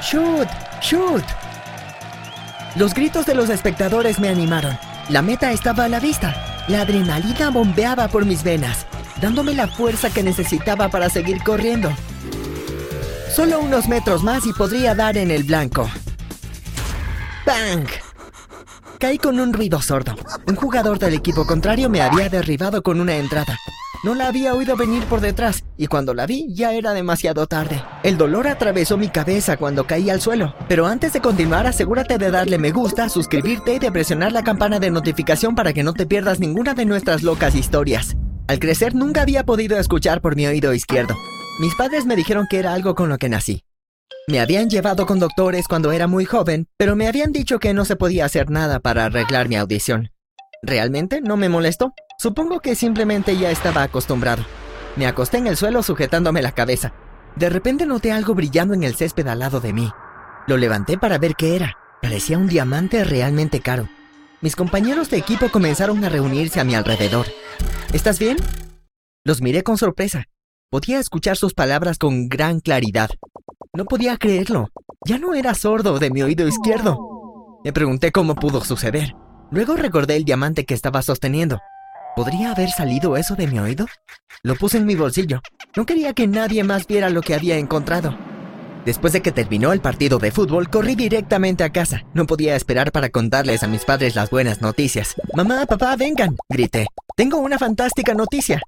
¡Shoot! ¡Shoot! Los gritos de los espectadores me animaron. La meta estaba a la vista. La adrenalina bombeaba por mis venas, dándome la fuerza que necesitaba para seguir corriendo. Solo unos metros más y podría dar en el blanco. ¡Bang! Caí con un ruido sordo. Un jugador del equipo contrario me había derribado con una entrada. No la había oído venir por detrás y cuando la vi ya era demasiado tarde. El dolor atravesó mi cabeza cuando caí al suelo. Pero antes de continuar asegúrate de darle me gusta, suscribirte y de presionar la campana de notificación para que no te pierdas ninguna de nuestras locas historias. Al crecer nunca había podido escuchar por mi oído izquierdo. Mis padres me dijeron que era algo con lo que nací. Me habían llevado con doctores cuando era muy joven, pero me habían dicho que no se podía hacer nada para arreglar mi audición. Realmente no me molestó. Supongo que simplemente ya estaba acostumbrado. Me acosté en el suelo sujetándome la cabeza. De repente noté algo brillando en el césped al lado de mí. Lo levanté para ver qué era. Parecía un diamante realmente caro. Mis compañeros de equipo comenzaron a reunirse a mi alrededor. ¿Estás bien? Los miré con sorpresa. Podía escuchar sus palabras con gran claridad. No podía creerlo. Ya no era sordo de mi oído izquierdo. Me pregunté cómo pudo suceder. Luego recordé el diamante que estaba sosteniendo. ¿Podría haber salido eso de mi oído? Lo puse en mi bolsillo. No quería que nadie más viera lo que había encontrado. Después de que terminó el partido de fútbol, corrí directamente a casa. No podía esperar para contarles a mis padres las buenas noticias. Mamá, papá, vengan, grité. Tengo una fantástica noticia.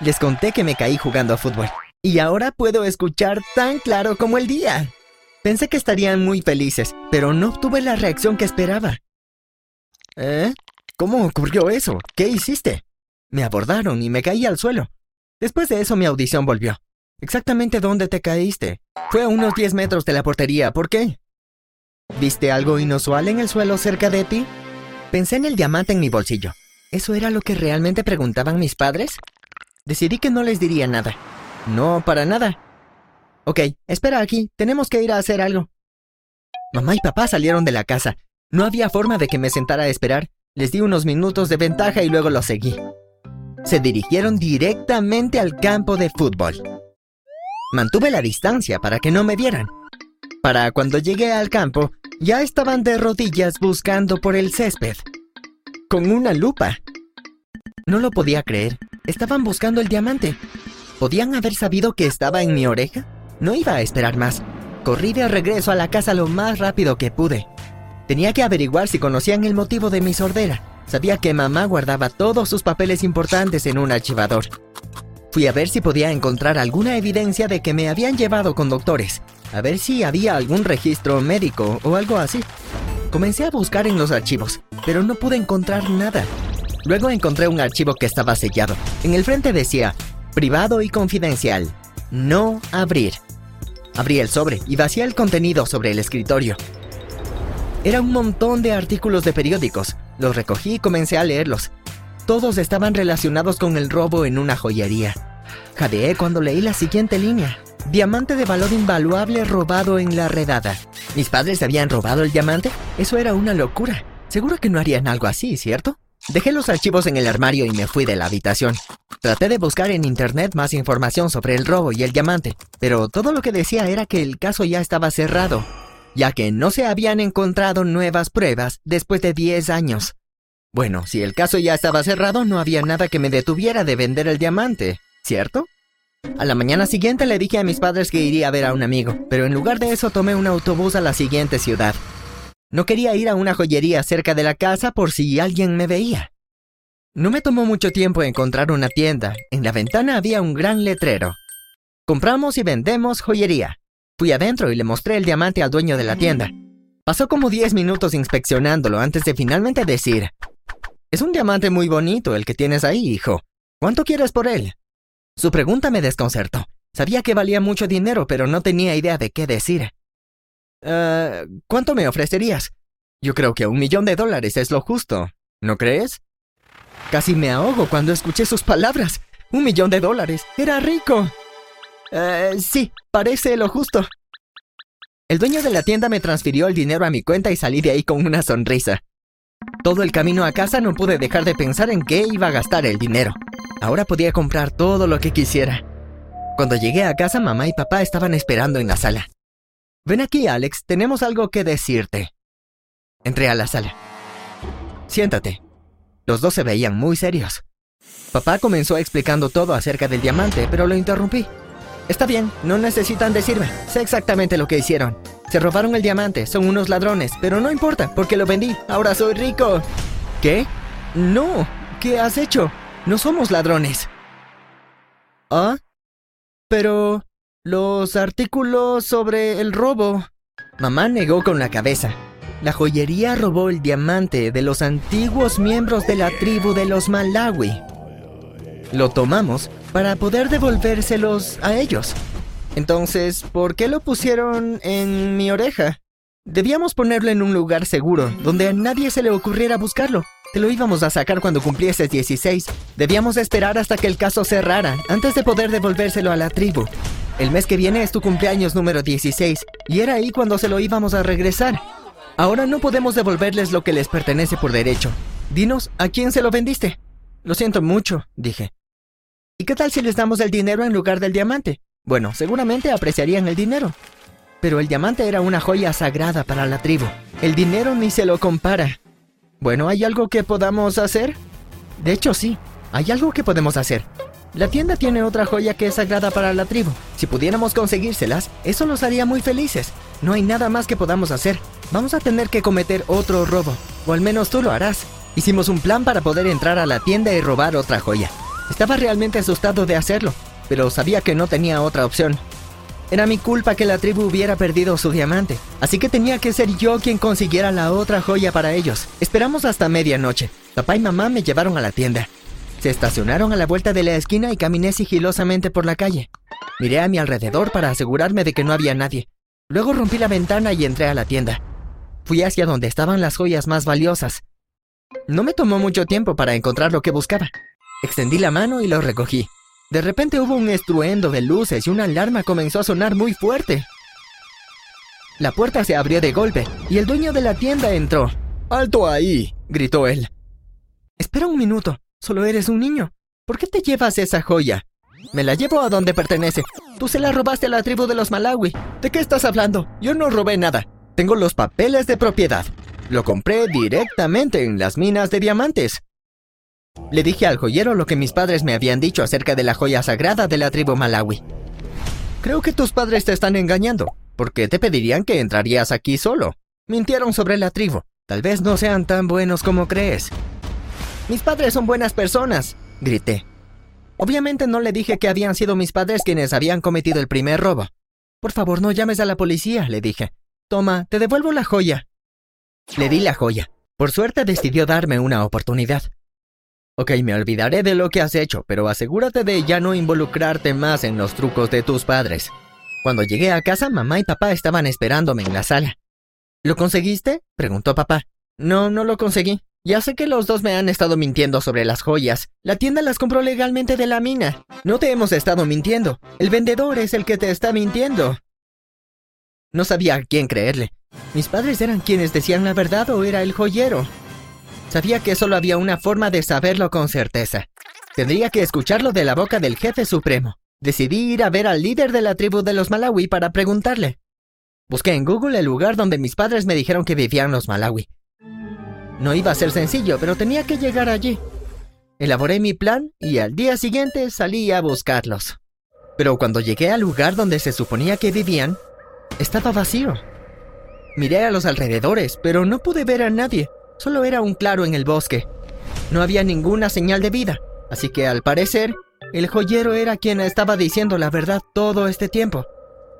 Les conté que me caí jugando a fútbol. Y ahora puedo escuchar tan claro como el día. Pensé que estarían muy felices, pero no obtuve la reacción que esperaba. ¿Eh? ¿Cómo ocurrió eso? ¿Qué hiciste? Me abordaron y me caí al suelo. Después de eso mi audición volvió. ¿Exactamente dónde te caíste? Fue a unos 10 metros de la portería. ¿Por qué? ¿Viste algo inusual en el suelo cerca de ti? Pensé en el diamante en mi bolsillo. ¿Eso era lo que realmente preguntaban mis padres? Decidí que no les diría nada. No, para nada. Ok, espera aquí, tenemos que ir a hacer algo. Mamá y papá salieron de la casa. No había forma de que me sentara a esperar. Les di unos minutos de ventaja y luego los seguí. Se dirigieron directamente al campo de fútbol. Mantuve la distancia para que no me vieran. Para cuando llegué al campo, ya estaban de rodillas buscando por el césped. Con una lupa. No lo podía creer. Estaban buscando el diamante. ¿Podían haber sabido que estaba en mi oreja? No iba a esperar más. Corrí de regreso a la casa lo más rápido que pude. Tenía que averiguar si conocían el motivo de mi sordera. Sabía que mamá guardaba todos sus papeles importantes en un archivador. Fui a ver si podía encontrar alguna evidencia de que me habían llevado con doctores, a ver si había algún registro médico o algo así. Comencé a buscar en los archivos, pero no pude encontrar nada. Luego encontré un archivo que estaba sellado. En el frente decía, privado y confidencial, no abrir. Abrí el sobre y vacié el contenido sobre el escritorio. Era un montón de artículos de periódicos. Los recogí y comencé a leerlos. Todos estaban relacionados con el robo en una joyería. Jadeé cuando leí la siguiente línea. Diamante de valor invaluable robado en la redada. ¿Mis padres habían robado el diamante? Eso era una locura. Seguro que no harían algo así, ¿cierto? Dejé los archivos en el armario y me fui de la habitación. Traté de buscar en internet más información sobre el robo y el diamante, pero todo lo que decía era que el caso ya estaba cerrado, ya que no se habían encontrado nuevas pruebas después de 10 años. Bueno, si el caso ya estaba cerrado, no había nada que me detuviera de vender el diamante, ¿cierto? A la mañana siguiente le dije a mis padres que iría a ver a un amigo, pero en lugar de eso tomé un autobús a la siguiente ciudad. No quería ir a una joyería cerca de la casa por si alguien me veía. No me tomó mucho tiempo encontrar una tienda. En la ventana había un gran letrero. Compramos y vendemos joyería. Fui adentro y le mostré el diamante al dueño de la tienda. Pasó como 10 minutos inspeccionándolo antes de finalmente decir, Es un diamante muy bonito el que tienes ahí, hijo. ¿Cuánto quieres por él? Su pregunta me desconcertó. Sabía que valía mucho dinero, pero no tenía idea de qué decir. Eh, ¿Cuánto me ofrecerías? Yo creo que un millón de dólares es lo justo, ¿no crees? Casi me ahogo cuando escuché sus palabras. Un millón de dólares. Era rico. Eh, sí, parece lo justo. El dueño de la tienda me transfirió el dinero a mi cuenta y salí de ahí con una sonrisa. Todo el camino a casa no pude dejar de pensar en qué iba a gastar el dinero. Ahora podía comprar todo lo que quisiera. Cuando llegué a casa, mamá y papá estaban esperando en la sala. Ven aquí, Alex, tenemos algo que decirte. Entré a la sala. Siéntate. Los dos se veían muy serios. Papá comenzó explicando todo acerca del diamante, pero lo interrumpí. Está bien, no necesitan decirme. Sé exactamente lo que hicieron. Se robaron el diamante, son unos ladrones, pero no importa, porque lo vendí. Ahora soy rico. ¿Qué? No. ¿Qué has hecho? No somos ladrones. ¿Ah? Pero... Los artículos sobre el robo. Mamá negó con la cabeza. La joyería robó el diamante de los antiguos miembros de la tribu de los Malawi. Lo tomamos para poder devolvérselos a ellos. Entonces, ¿por qué lo pusieron en mi oreja? Debíamos ponerlo en un lugar seguro, donde a nadie se le ocurriera buscarlo. Te lo íbamos a sacar cuando cumplieses 16. Debíamos esperar hasta que el caso cerrara, antes de poder devolvérselo a la tribu. El mes que viene es tu cumpleaños número 16, y era ahí cuando se lo íbamos a regresar. Ahora no podemos devolverles lo que les pertenece por derecho. Dinos, ¿a quién se lo vendiste? Lo siento mucho, dije. ¿Y qué tal si les damos el dinero en lugar del diamante? Bueno, seguramente apreciarían el dinero. Pero el diamante era una joya sagrada para la tribu. El dinero ni se lo compara. Bueno, ¿hay algo que podamos hacer? De hecho, sí, hay algo que podemos hacer. La tienda tiene otra joya que es sagrada para la tribu. Si pudiéramos conseguírselas, eso nos haría muy felices. No hay nada más que podamos hacer. Vamos a tener que cometer otro robo. O al menos tú lo harás. Hicimos un plan para poder entrar a la tienda y robar otra joya. Estaba realmente asustado de hacerlo, pero sabía que no tenía otra opción. Era mi culpa que la tribu hubiera perdido su diamante, así que tenía que ser yo quien consiguiera la otra joya para ellos. Esperamos hasta medianoche. Papá y mamá me llevaron a la tienda. Se estacionaron a la vuelta de la esquina y caminé sigilosamente por la calle. Miré a mi alrededor para asegurarme de que no había nadie. Luego rompí la ventana y entré a la tienda. Fui hacia donde estaban las joyas más valiosas. No me tomó mucho tiempo para encontrar lo que buscaba. Extendí la mano y lo recogí. De repente hubo un estruendo de luces y una alarma comenzó a sonar muy fuerte. La puerta se abrió de golpe y el dueño de la tienda entró. ¡Alto ahí! gritó él. Espera un minuto, solo eres un niño. ¿Por qué te llevas esa joya? Me la llevo a donde pertenece. Tú se la robaste a la tribu de los Malawi. ¿De qué estás hablando? Yo no robé nada. Tengo los papeles de propiedad. Lo compré directamente en las minas de diamantes. Le dije al joyero lo que mis padres me habían dicho acerca de la joya sagrada de la tribu Malawi. Creo que tus padres te están engañando, porque te pedirían que entrarías aquí solo. Mintieron sobre la tribu. Tal vez no sean tan buenos como crees. Mis padres son buenas personas, grité. Obviamente no le dije que habían sido mis padres quienes habían cometido el primer robo. Por favor, no llames a la policía, le dije. Toma, te devuelvo la joya. Le di la joya. Por suerte decidió darme una oportunidad. Ok, me olvidaré de lo que has hecho, pero asegúrate de ya no involucrarte más en los trucos de tus padres. Cuando llegué a casa, mamá y papá estaban esperándome en la sala. ¿Lo conseguiste? preguntó papá. No, no lo conseguí. Ya sé que los dos me han estado mintiendo sobre las joyas. La tienda las compró legalmente de la mina. No te hemos estado mintiendo. El vendedor es el que te está mintiendo. No sabía a quién creerle. ¿Mis padres eran quienes decían la verdad o era el joyero? Sabía que solo había una forma de saberlo con certeza. Tendría que escucharlo de la boca del jefe supremo. Decidí ir a ver al líder de la tribu de los Malawi para preguntarle. Busqué en Google el lugar donde mis padres me dijeron que vivían los Malawi. No iba a ser sencillo, pero tenía que llegar allí. Elaboré mi plan y al día siguiente salí a buscarlos. Pero cuando llegué al lugar donde se suponía que vivían, estaba vacío. Miré a los alrededores, pero no pude ver a nadie. Solo era un claro en el bosque. No había ninguna señal de vida, así que al parecer, el joyero era quien estaba diciendo la verdad todo este tiempo.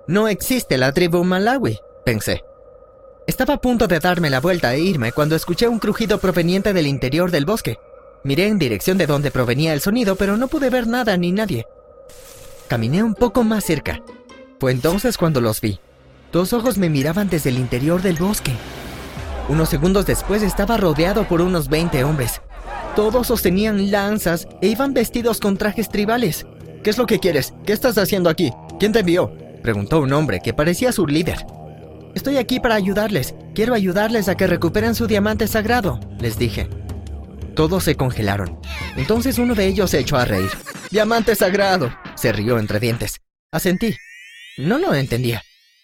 No existe la tribu Malawi, pensé. Estaba a punto de darme la vuelta e irme cuando escuché un crujido proveniente del interior del bosque. Miré en dirección de donde provenía el sonido, pero no pude ver nada ni nadie. Caminé un poco más cerca. Fue entonces cuando los vi. Dos ojos me miraban desde el interior del bosque. Unos segundos después estaba rodeado por unos 20 hombres. Todos sostenían lanzas e iban vestidos con trajes tribales. ¿Qué es lo que quieres? ¿Qué estás haciendo aquí? ¿Quién te envió? Preguntó un hombre que parecía su líder. Estoy aquí para ayudarles. Quiero ayudarles a que recuperen su diamante sagrado, les dije. Todos se congelaron. Entonces uno de ellos se echó a reír. ¡Diamante sagrado! se rió entre dientes. Asentí. No lo entendía.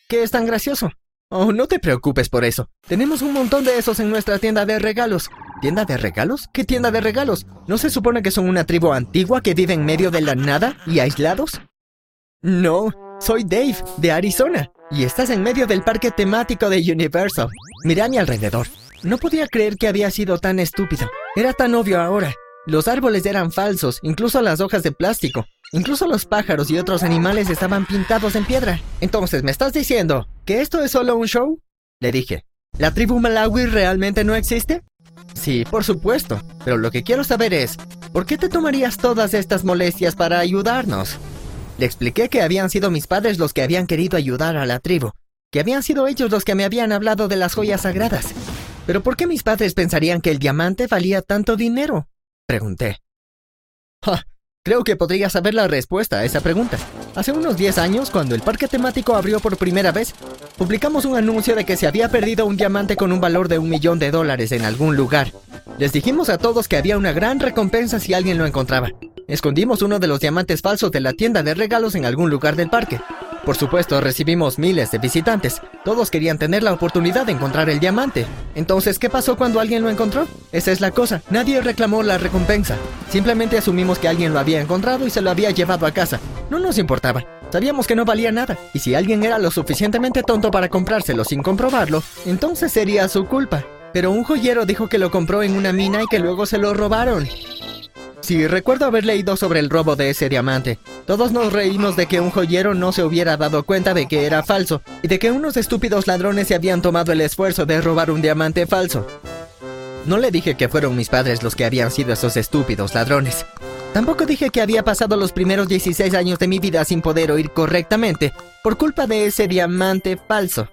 ¿Qué es tan gracioso? Oh, no te preocupes por eso. Tenemos un montón de esos en nuestra tienda de regalos. ¿Tienda de regalos? ¿Qué tienda de regalos? ¿No se supone que son una tribu antigua que vive en medio de la nada y aislados? No, soy Dave, de Arizona, y estás en medio del parque temático de Universal. Miré a mi alrededor. No podía creer que había sido tan estúpido. Era tan obvio ahora. Los árboles eran falsos, incluso las hojas de plástico. Incluso los pájaros y otros animales estaban pintados en piedra. Entonces, ¿me estás diciendo que esto es solo un show? Le dije. ¿La tribu Malawi realmente no existe? Sí, por supuesto. Pero lo que quiero saber es, ¿por qué te tomarías todas estas molestias para ayudarnos? Le expliqué que habían sido mis padres los que habían querido ayudar a la tribu, que habían sido ellos los que me habían hablado de las joyas sagradas. Pero ¿por qué mis padres pensarían que el diamante valía tanto dinero? Pregunté. Creo que podría saber la respuesta a esa pregunta. Hace unos 10 años, cuando el parque temático abrió por primera vez, publicamos un anuncio de que se había perdido un diamante con un valor de un millón de dólares en algún lugar. Les dijimos a todos que había una gran recompensa si alguien lo encontraba. Escondimos uno de los diamantes falsos de la tienda de regalos en algún lugar del parque. Por supuesto, recibimos miles de visitantes. Todos querían tener la oportunidad de encontrar el diamante. Entonces, ¿qué pasó cuando alguien lo encontró? Esa es la cosa. Nadie reclamó la recompensa. Simplemente asumimos que alguien lo había encontrado y se lo había llevado a casa. No nos importaba. Sabíamos que no valía nada. Y si alguien era lo suficientemente tonto para comprárselo sin comprobarlo, entonces sería su culpa. Pero un joyero dijo que lo compró en una mina y que luego se lo robaron. Sí, recuerdo haber leído sobre el robo de ese diamante. Todos nos reímos de que un joyero no se hubiera dado cuenta de que era falso y de que unos estúpidos ladrones se habían tomado el esfuerzo de robar un diamante falso. No le dije que fueron mis padres los que habían sido esos estúpidos ladrones. Tampoco dije que había pasado los primeros 16 años de mi vida sin poder oír correctamente por culpa de ese diamante falso.